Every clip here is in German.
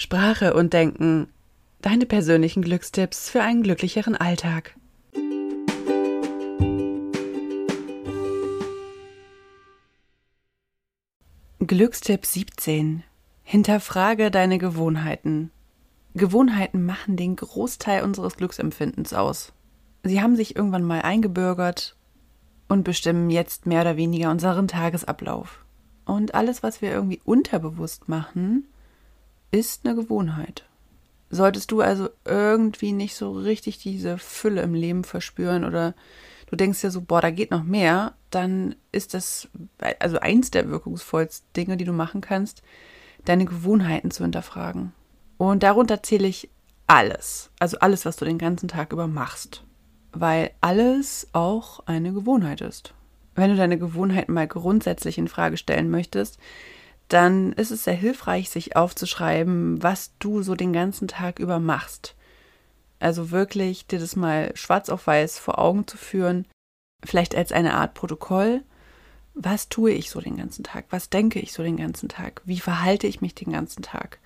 Sprache und Denken. Deine persönlichen Glückstipps für einen glücklicheren Alltag. Glückstipp 17. Hinterfrage deine Gewohnheiten. Gewohnheiten machen den Großteil unseres Glücksempfindens aus. Sie haben sich irgendwann mal eingebürgert und bestimmen jetzt mehr oder weniger unseren Tagesablauf. Und alles, was wir irgendwie unterbewusst machen, ist eine Gewohnheit. Solltest du also irgendwie nicht so richtig diese Fülle im Leben verspüren oder du denkst ja so, boah, da geht noch mehr, dann ist das also eins der wirkungsvollsten Dinge, die du machen kannst, deine Gewohnheiten zu hinterfragen. Und darunter zähle ich alles, also alles, was du den ganzen Tag über machst, weil alles auch eine Gewohnheit ist. Wenn du deine Gewohnheiten mal grundsätzlich in Frage stellen möchtest, dann ist es sehr hilfreich, sich aufzuschreiben, was du so den ganzen Tag über machst. Also wirklich dir das mal schwarz auf weiß vor Augen zu führen, vielleicht als eine Art Protokoll. Was tue ich so den ganzen Tag? Was denke ich so den ganzen Tag? Wie verhalte ich mich den ganzen Tag?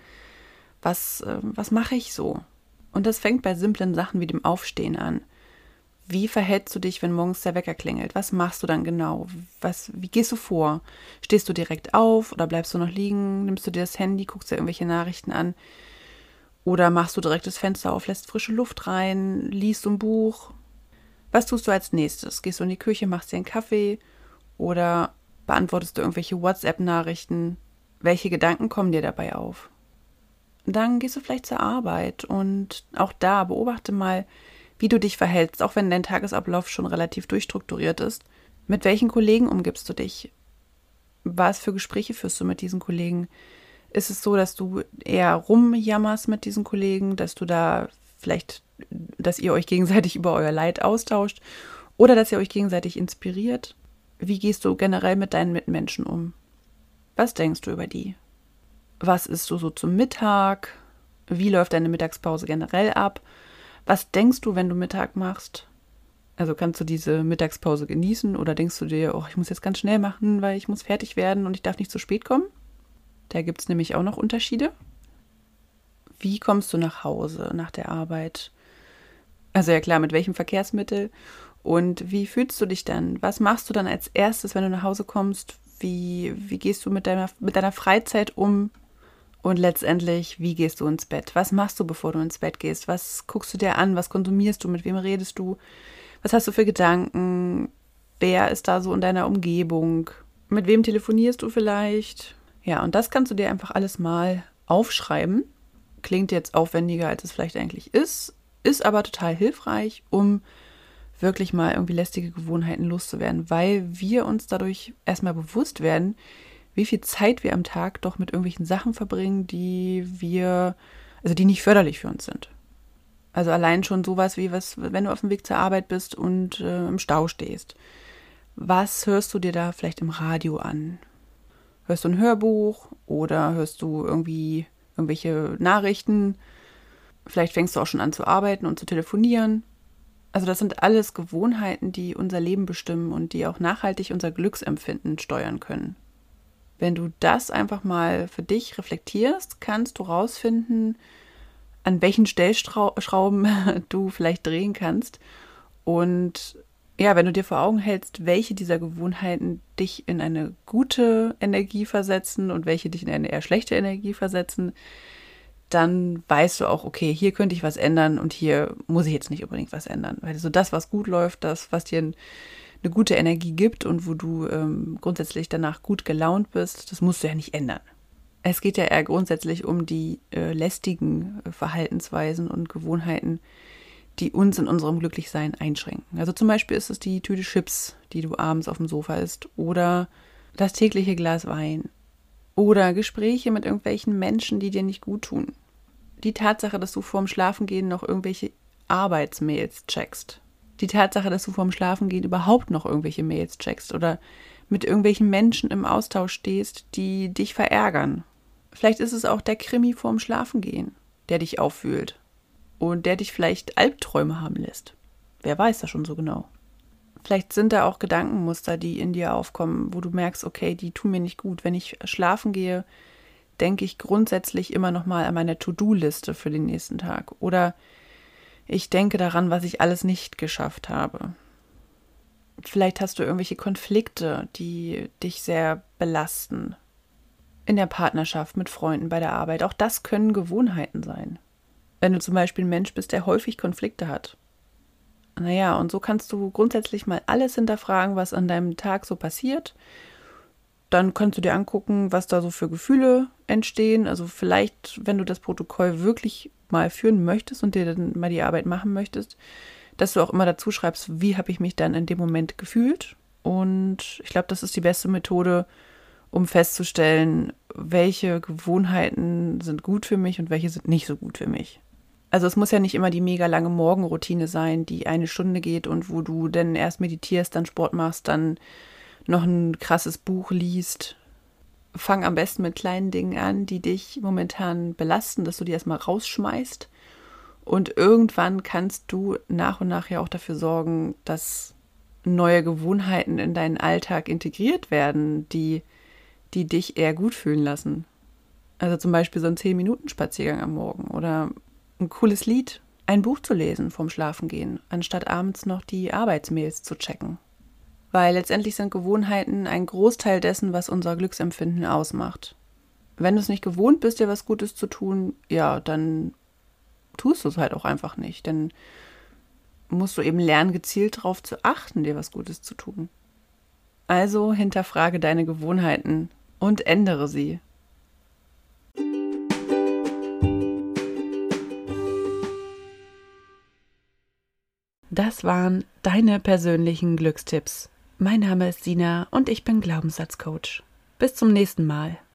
Was, äh, was mache ich so? Und das fängt bei simplen Sachen wie dem Aufstehen an. Wie verhältst du dich, wenn morgens der Wecker klingelt? Was machst du dann genau? Was, wie gehst du vor? Stehst du direkt auf oder bleibst du noch liegen? Nimmst du dir das Handy, guckst dir irgendwelche Nachrichten an? Oder machst du direkt das Fenster auf, lässt frische Luft rein, liest ein Buch? Was tust du als nächstes? Gehst du in die Küche, machst dir einen Kaffee oder beantwortest du irgendwelche WhatsApp-Nachrichten? Welche Gedanken kommen dir dabei auf? Dann gehst du vielleicht zur Arbeit und auch da beobachte mal, wie du dich verhältst, auch wenn dein Tagesablauf schon relativ durchstrukturiert ist. Mit welchen Kollegen umgibst du dich? Was für Gespräche führst du mit diesen Kollegen? Ist es so, dass du eher rumjammerst mit diesen Kollegen, dass du da vielleicht, dass ihr euch gegenseitig über euer Leid austauscht oder dass ihr euch gegenseitig inspiriert? Wie gehst du generell mit deinen Mitmenschen um? Was denkst du über die? Was isst du so zum Mittag? Wie läuft deine Mittagspause generell ab? Was denkst du, wenn du Mittag machst? Also kannst du diese Mittagspause genießen oder denkst du dir, oh, ich muss jetzt ganz schnell machen, weil ich muss fertig werden und ich darf nicht zu spät kommen? Da gibt es nämlich auch noch Unterschiede. Wie kommst du nach Hause nach der Arbeit? Also ja klar, mit welchem Verkehrsmittel? Und wie fühlst du dich dann? Was machst du dann als erstes, wenn du nach Hause kommst? Wie, wie gehst du mit deiner, mit deiner Freizeit um? Und letztendlich, wie gehst du ins Bett? Was machst du, bevor du ins Bett gehst? Was guckst du dir an? Was konsumierst du? Mit wem redest du? Was hast du für Gedanken? Wer ist da so in deiner Umgebung? Mit wem telefonierst du vielleicht? Ja, und das kannst du dir einfach alles mal aufschreiben. Klingt jetzt aufwendiger, als es vielleicht eigentlich ist, ist aber total hilfreich, um wirklich mal irgendwie lästige Gewohnheiten loszuwerden, weil wir uns dadurch erstmal bewusst werden, wie viel Zeit wir am Tag doch mit irgendwelchen Sachen verbringen, die wir, also die nicht förderlich für uns sind. Also allein schon sowas wie was, wenn du auf dem Weg zur Arbeit bist und äh, im Stau stehst. Was hörst du dir da vielleicht im Radio an? Hörst du ein Hörbuch oder hörst du irgendwie irgendwelche Nachrichten? Vielleicht fängst du auch schon an zu arbeiten und zu telefonieren. Also das sind alles Gewohnheiten, die unser Leben bestimmen und die auch nachhaltig unser Glücksempfinden steuern können. Wenn du das einfach mal für dich reflektierst, kannst du rausfinden, an welchen Stellschrauben du vielleicht drehen kannst und ja, wenn du dir vor Augen hältst, welche dieser Gewohnheiten dich in eine gute Energie versetzen und welche dich in eine eher schlechte Energie versetzen, dann weißt du auch, okay, hier könnte ich was ändern und hier muss ich jetzt nicht unbedingt was ändern. Weil so das, was gut läuft, das, was dir eine gute Energie gibt und wo du ähm, grundsätzlich danach gut gelaunt bist, das musst du ja nicht ändern. Es geht ja eher grundsätzlich um die äh, lästigen äh, Verhaltensweisen und Gewohnheiten, die uns in unserem Glücklichsein einschränken. Also zum Beispiel ist es die Tüte Chips, die du abends auf dem Sofa isst, oder das tägliche Glas Wein, oder Gespräche mit irgendwelchen Menschen, die dir nicht gut tun. Die Tatsache, dass du vorm Schlafengehen noch irgendwelche Arbeitsmails checkst. Die Tatsache, dass du vorm Schlafengehen überhaupt noch irgendwelche Mails checkst oder mit irgendwelchen Menschen im Austausch stehst, die dich verärgern. Vielleicht ist es auch der Krimi vorm Schlafengehen, der dich auffühlt und der dich vielleicht Albträume haben lässt. Wer weiß das schon so genau. Vielleicht sind da auch Gedankenmuster, die in dir aufkommen, wo du merkst, okay, die tun mir nicht gut. Wenn ich schlafen gehe, denke ich grundsätzlich immer noch mal an meine To-Do-Liste für den nächsten Tag oder ich denke daran, was ich alles nicht geschafft habe. Vielleicht hast du irgendwelche Konflikte, die dich sehr belasten. In der Partnerschaft, mit Freunden, bei der Arbeit. Auch das können Gewohnheiten sein. Wenn du zum Beispiel ein Mensch bist, der häufig Konflikte hat. Naja, und so kannst du grundsätzlich mal alles hinterfragen, was an deinem Tag so passiert. Dann kannst du dir angucken, was da so für Gefühle entstehen. Also vielleicht, wenn du das Protokoll wirklich mal führen möchtest und dir dann mal die Arbeit machen möchtest, dass du auch immer dazu schreibst, wie habe ich mich dann in dem Moment gefühlt. Und ich glaube, das ist die beste Methode, um festzustellen, welche Gewohnheiten sind gut für mich und welche sind nicht so gut für mich. Also es muss ja nicht immer die mega lange Morgenroutine sein, die eine Stunde geht und wo du dann erst meditierst, dann Sport machst, dann noch ein krasses Buch liest. Fang am besten mit kleinen Dingen an, die dich momentan belasten, dass du die erstmal rausschmeißt. Und irgendwann kannst du nach und nach ja auch dafür sorgen, dass neue Gewohnheiten in deinen Alltag integriert werden, die, die dich eher gut fühlen lassen. Also zum Beispiel so ein 10-Minuten-Spaziergang am Morgen oder ein cooles Lied, ein Buch zu lesen vorm Schlafengehen, anstatt abends noch die Arbeitsmails zu checken. Weil letztendlich sind Gewohnheiten ein Großteil dessen, was unser Glücksempfinden ausmacht. Wenn du es nicht gewohnt bist, dir was Gutes zu tun, ja, dann tust du es halt auch einfach nicht. Dann musst du eben lernen, gezielt darauf zu achten, dir was Gutes zu tun. Also hinterfrage deine Gewohnheiten und ändere sie. Das waren deine persönlichen Glückstipps. Mein Name ist Sina und ich bin Glaubenssatzcoach. Bis zum nächsten Mal.